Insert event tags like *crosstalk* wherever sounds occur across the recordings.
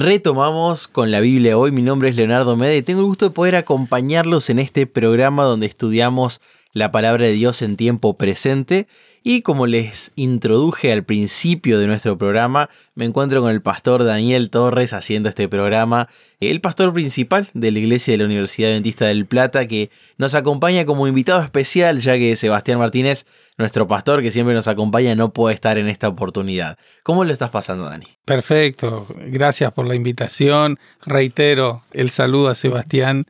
Retomamos con la Biblia hoy. Mi nombre es Leonardo Meda y tengo el gusto de poder acompañarlos en este programa donde estudiamos la palabra de Dios en tiempo presente. Y como les introduje al principio de nuestro programa, me encuentro con el pastor Daniel Torres haciendo este programa, el pastor principal de la iglesia de la Universidad Adventista del Plata, que nos acompaña como invitado especial, ya que Sebastián Martínez, nuestro pastor que siempre nos acompaña, no puede estar en esta oportunidad. ¿Cómo lo estás pasando, Dani? Perfecto, gracias por la invitación. Reitero el saludo a Sebastián.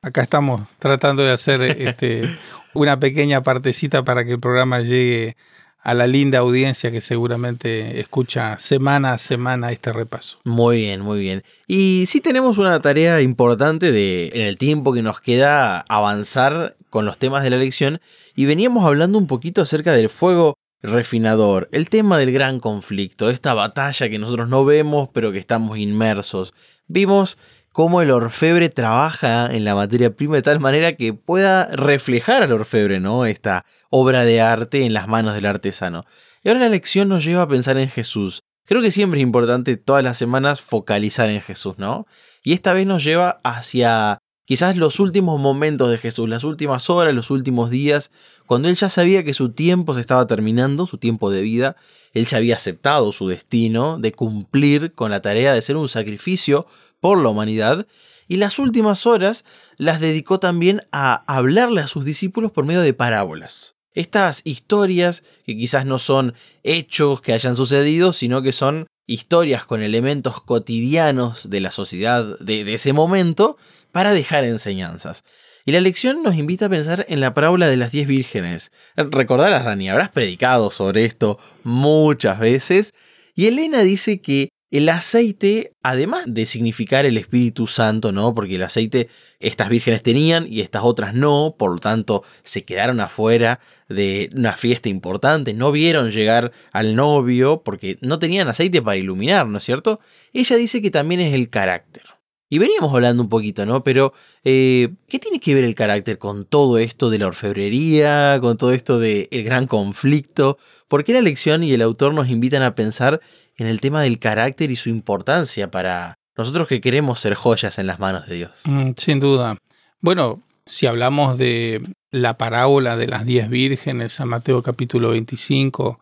Acá estamos tratando de hacer este *laughs* una pequeña partecita para que el programa llegue a la linda audiencia que seguramente escucha semana a semana este repaso. Muy bien, muy bien. Y sí tenemos una tarea importante de en el tiempo que nos queda avanzar con los temas de la lección y veníamos hablando un poquito acerca del fuego refinador, el tema del gran conflicto, esta batalla que nosotros no vemos pero que estamos inmersos. Vimos cómo el orfebre trabaja en la materia prima de tal manera que pueda reflejar al orfebre, ¿no? Esta obra de arte en las manos del artesano. Y ahora la lección nos lleva a pensar en Jesús. Creo que siempre es importante todas las semanas focalizar en Jesús, ¿no? Y esta vez nos lleva hacia quizás los últimos momentos de Jesús, las últimas horas, los últimos días, cuando él ya sabía que su tiempo se estaba terminando, su tiempo de vida, él ya había aceptado su destino de cumplir con la tarea de ser un sacrificio por la humanidad, y las últimas horas las dedicó también a hablarle a sus discípulos por medio de parábolas. Estas historias, que quizás no son hechos que hayan sucedido, sino que son historias con elementos cotidianos de la sociedad de, ese momento, para dejar enseñanzas. Y la lección nos invita a pensar en la parábola de las diez vírgenes. Recordarás, Dani, habrás predicado sobre esto muchas veces. Y Elena dice que el aceite, además de significar el Espíritu Santo, ¿no? Porque el aceite estas vírgenes tenían y estas otras no, por lo tanto se quedaron afuera de una fiesta importante, no vieron llegar al novio porque no tenían aceite para iluminar, ¿no es cierto? Ella dice que también es el carácter. Y veníamos hablando un poquito, ¿no? Pero, eh, ¿qué tiene que ver el carácter con todo esto de la orfebrería, con todo esto del gran conflicto? ¿Por qué la lección y el autor nos invitan a pensar en el tema del carácter y su importancia para nosotros que queremos ser joyas en las manos de Dios. Mm, sin duda. Bueno, si hablamos de la parábola de las diez vírgenes, San Mateo capítulo 25,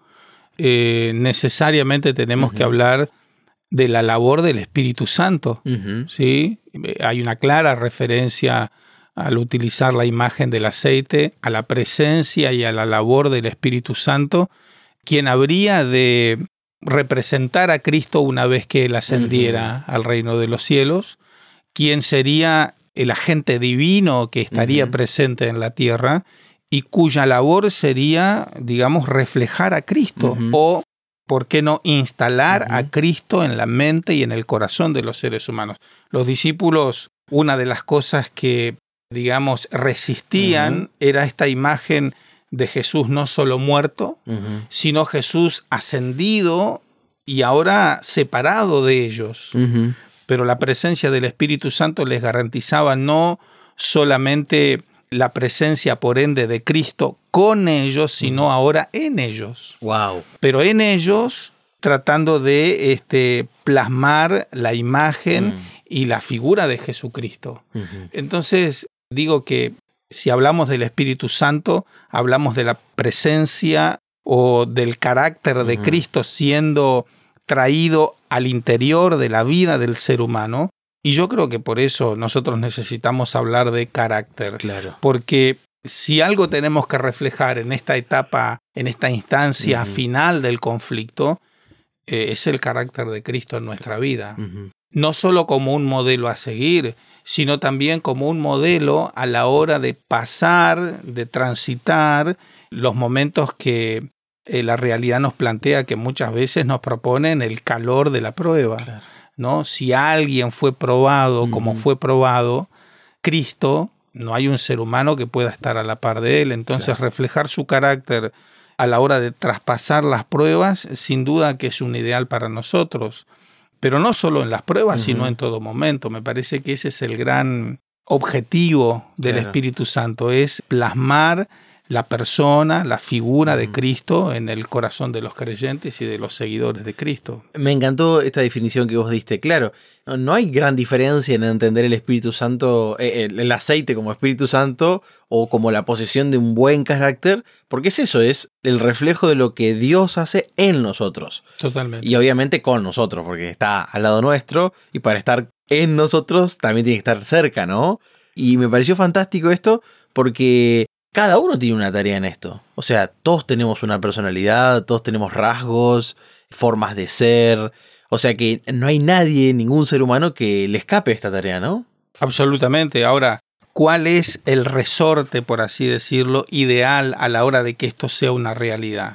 eh, necesariamente tenemos que hablar de la labor del Espíritu Santo. ¿sí? Hay una clara referencia al utilizar la imagen del aceite, a la presencia y a la labor del Espíritu Santo, quien habría de representar a Cristo una vez que Él ascendiera al reino de los cielos, quién sería el agente divino que estaría presente en la tierra y cuya labor sería, digamos, reflejar a Cristo o, ¿por qué no, instalar a Cristo en la mente y en el corazón de los seres humanos? Los discípulos, una de las cosas que, digamos, resistían era esta imagen de Jesús no solo muerto, sino Jesús ascendido y ahora separado de ellos. Pero la presencia del Espíritu Santo les garantizaba no solamente la presencia por ende de Cristo con ellos, sino ahora en ellos. Wow. Pero en ellos tratando de este, plasmar la imagen mm. y la figura de Jesucristo. Entonces, digo que si hablamos del Espíritu Santo, hablamos de la presencia o del carácter de Cristo siendo traído al interior de la vida del ser humano. Y yo creo que por eso nosotros necesitamos hablar de carácter. Claro. Porque si algo tenemos que reflejar en esta etapa, en esta instancia final del conflicto, eh, es el carácter de Cristo en nuestra vida. No solo como un modelo a seguir, sino también como un modelo a la hora de pasar, de transitar los momentos que eh, la realidad nos plantea que muchas veces nos proponen el calor de la prueba. ¿no? Si alguien fue probado como fue probado, Cristo, no hay un ser humano que pueda estar a la par de él. Entonces reflejar su carácter a la hora de traspasar las pruebas, sin duda que es un ideal para nosotros pero no solo en las pruebas, sino en todo momento. Me parece que ese es el gran objetivo del Espíritu Santo, es plasmar la persona, la figura de Cristo en el corazón de los creyentes y de los seguidores de Cristo. Me encantó esta definición que vos diste. Claro, no hay gran diferencia en entender el Espíritu Santo, eh, el aceite como Espíritu Santo o como la posesión de un buen carácter, porque es eso, es el reflejo de lo que Dios hace en nosotros. Totalmente. Y obviamente con nosotros, porque está al lado nuestro y para estar en nosotros también tiene que estar cerca, ¿no? Y me pareció fantástico esto porque cada uno tiene una tarea en esto. O sea, todos tenemos una personalidad, todos tenemos rasgos, formas de ser. O sea que no hay nadie, ningún ser humano que le escape a esta tarea, ¿no? Absolutamente. Ahora, ¿cuál es el resorte, por así decirlo, ideal a la hora de que esto sea una realidad?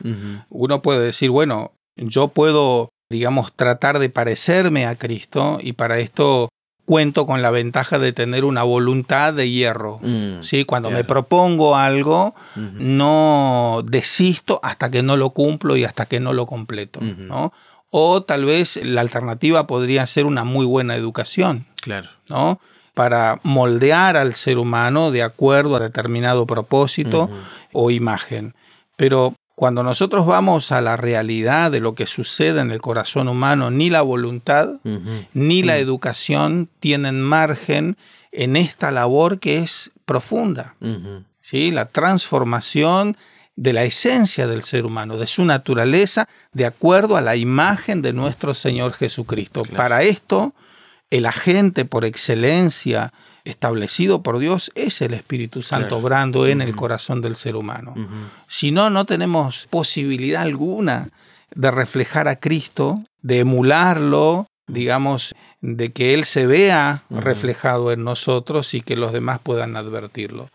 Uno puede decir, bueno, yo puedo, digamos, tratar de parecerme a Cristo y para esto cuento con la ventaja de tener una voluntad de hierro. Mm, ¿sí? Cuando me propongo algo, no desisto hasta que no lo cumplo y hasta que no lo completo. ¿no? O tal vez la alternativa podría ser una muy buena educación. Claro. ¿no? Para moldear al ser humano de acuerdo a determinado propósito o imagen. Pero cuando nosotros vamos a la realidad de lo que sucede en el corazón humano, ni la voluntad ni la educación tienen margen en esta labor que es profunda. ¿sí? La transformación de la esencia del ser humano, de su naturaleza, de acuerdo a la imagen de nuestro Señor Jesucristo. Para esto, el agente por excelencia establecido por Dios es el Espíritu Santo obrando en el corazón del ser humano. Si no, no tenemos posibilidad alguna de reflejar a Cristo, de emularlo, digamos, de que Él se vea reflejado en nosotros y que los demás puedan advertirlo.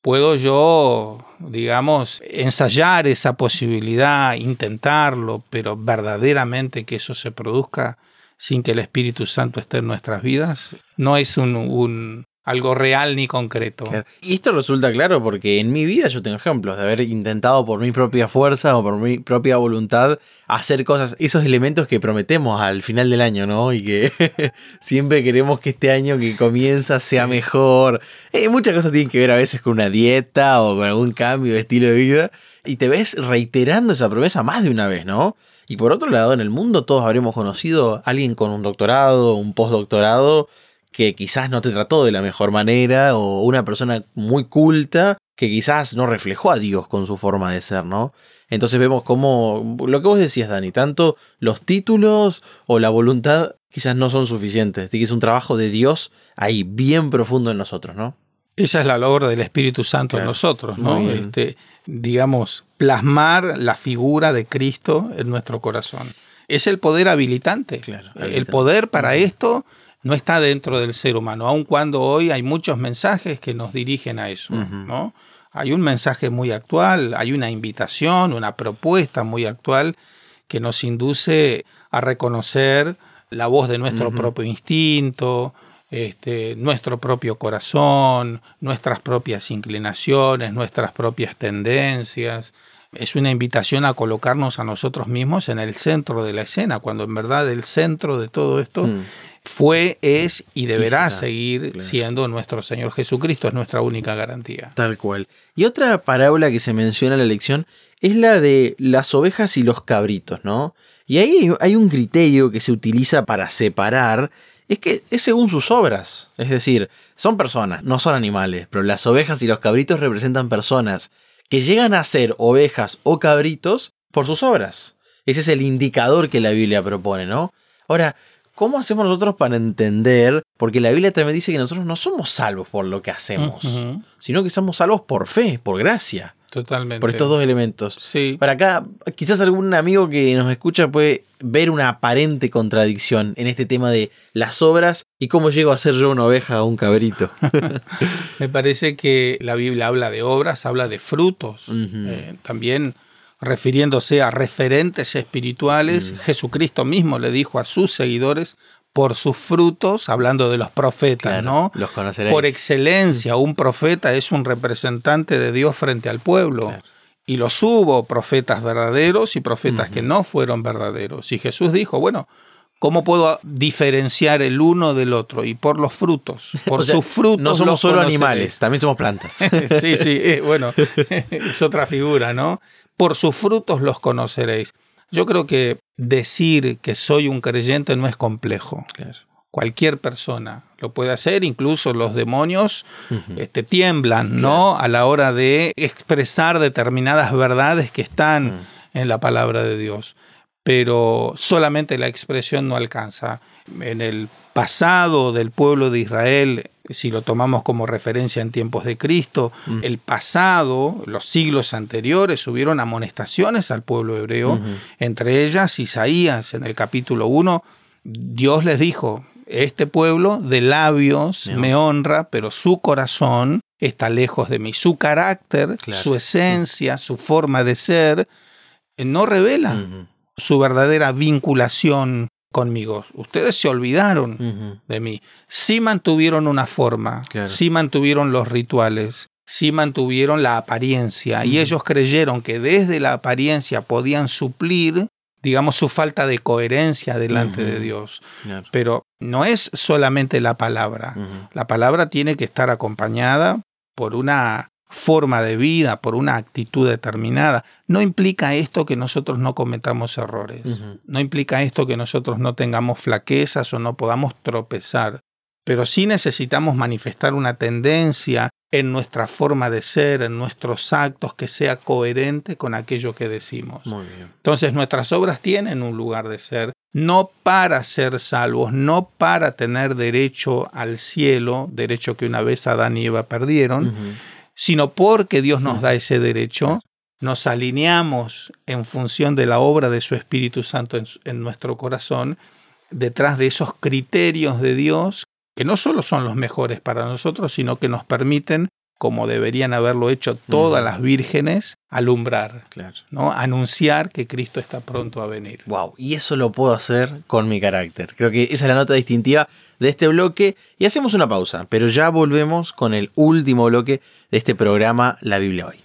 Puedo yo, digamos, ensayar esa posibilidad, intentarlo, pero verdaderamente que eso se produzca sin que el Espíritu Santo esté en nuestras vidas, no es un, algo real ni concreto. Y esto resulta claro porque en mi vida yo tengo ejemplos de haber intentado por mi propia fuerza o por mi propia voluntad hacer cosas, esos elementos que prometemos al final del año, ¿no? Y que *laughs* siempre queremos que este año que comienza sea mejor. Eh, muchas cosas tienen que ver a veces con una dieta o con algún cambio de estilo de vida. Y te ves reiterando esa promesa más de una vez, ¿no? Y por otro lado, en el mundo todos habremos conocido a alguien con un doctorado, un postdoctorado, que quizás no te trató de la mejor manera, o una persona muy culta que quizás no reflejó a Dios con su forma de ser, ¿no? Entonces vemos cómo, lo que vos decías, Dani, tanto los títulos o la voluntad quizás no son suficientes, que es un trabajo de Dios ahí bien profundo en nosotros, ¿no? Esa es la labor del Espíritu Santo en nosotros, ¿no? Este, digamos, plasmar la figura de Cristo en nuestro corazón. Es el poder habilitante. El poder para esto no está dentro del ser humano, aun cuando hoy hay muchos mensajes que nos dirigen a eso, ¿no? Hay un mensaje muy actual, hay una invitación, una propuesta muy actual que nos induce a reconocer la voz de nuestro propio instinto, este, nuestro propio corazón, nuestras propias inclinaciones, nuestras propias tendencias. Es una invitación a colocarnos a nosotros mismos en el centro de la escena, cuando en verdad el centro de todo esto hmm. fue, es y deberá seguir siendo nuestro Señor Jesucristo, es nuestra única garantía. Tal cual. Y otra parábola que se menciona en la lección es la de las ovejas y los cabritos, ¿no? Y ahí hay un criterio que se utiliza para separar es que es según sus obras. Es decir, son personas, no son animales, pero las ovejas y los cabritos representan personas que llegan a ser ovejas o cabritos por sus obras. Ese es el indicador que la Biblia propone, ¿no? Ahora, ¿cómo hacemos nosotros para entender? Porque la Biblia también dice que nosotros no somos salvos por lo que hacemos, sino que somos salvos por fe, por gracia. Totalmente. Por estos dos elementos. Sí. Para acá, quizás algún amigo que nos escucha puede ver una aparente contradicción en este tema de las obras y cómo llego a ser yo una oveja o un cabrito. *laughs* *laughs* Me parece que la Biblia habla de obras, habla de frutos. Eh, también refiriéndose a referentes espirituales, Jesucristo mismo le dijo a sus seguidores, por sus frutos, hablando de los profetas, ¿no? Los Por excelencia, un profeta es un representante de Dios frente al pueblo. Y los hubo profetas verdaderos y profetas que no fueron verdaderos. Y Jesús dijo, bueno, ¿Cómo puedo diferenciar el uno del otro? Y por los frutos. *laughs* Por O sea, sus frutos. No somos los solo conoceréis. animales, también somos plantas. *laughs* sí, sí, eh, bueno, *laughs* es otra figura, ¿no? Por sus frutos los conoceréis. Yo creo que decir que soy un creyente no es complejo. Claro. Cualquier persona lo puede hacer, incluso los demonios este, tiemblan, ¿no? A la hora de expresar determinadas verdades que están en la palabra de Dios. Pero solamente la expresión no alcanza. En el pasado del pueblo de Israel, si lo tomamos como referencia en tiempos de Cristo, el pasado, los siglos anteriores, hubieron amonestaciones al pueblo hebreo, entre ellas Isaías en el capítulo 1, Dios les dijo, este pueblo de labios Me me honra, pero su corazón está lejos de mí. Su carácter, Claro. su esencia, su forma de ser, eh, no revela su verdadera vinculación conmigo. Ustedes se olvidaron de mí. Sí mantuvieron una forma, Claro. sí mantuvieron los rituales, sí mantuvieron la apariencia y ellos creyeron que desde la apariencia podían suplir, digamos, su falta de coherencia delante de. Dios. Claro. Pero no es solamente la palabra. La palabra tiene que estar acompañada por una forma de vida, por una actitud determinada. No implica esto que nosotros no cometamos errores. No implica esto que nosotros no tengamos flaquezas o no podamos tropezar. Pero sí necesitamos manifestar una tendencia en nuestra forma de ser, en nuestros actos, que sea coherente con aquello que decimos. Muy bien. Entonces nuestras obras tienen un lugar de ser, no para ser salvos, no para tener derecho al cielo, derecho que una vez Adán y Eva perdieron. Sino porque Dios nos da ese derecho, nos alineamos en función de la obra de su Espíritu Santo en, en nuestro corazón, detrás de esos criterios de Dios, que no solo son los mejores para nosotros, sino que nos permiten, como deberían haberlo hecho todas las vírgenes, alumbrar. Claro. ¿no? Anunciar que Cristo está pronto a venir. Wow, y eso lo puedo hacer con mi carácter. Creo que esa es la nota distintiva de este bloque. Y hacemos una pausa, pero ya volvemos con el último bloque de este programa La Biblia Hoy.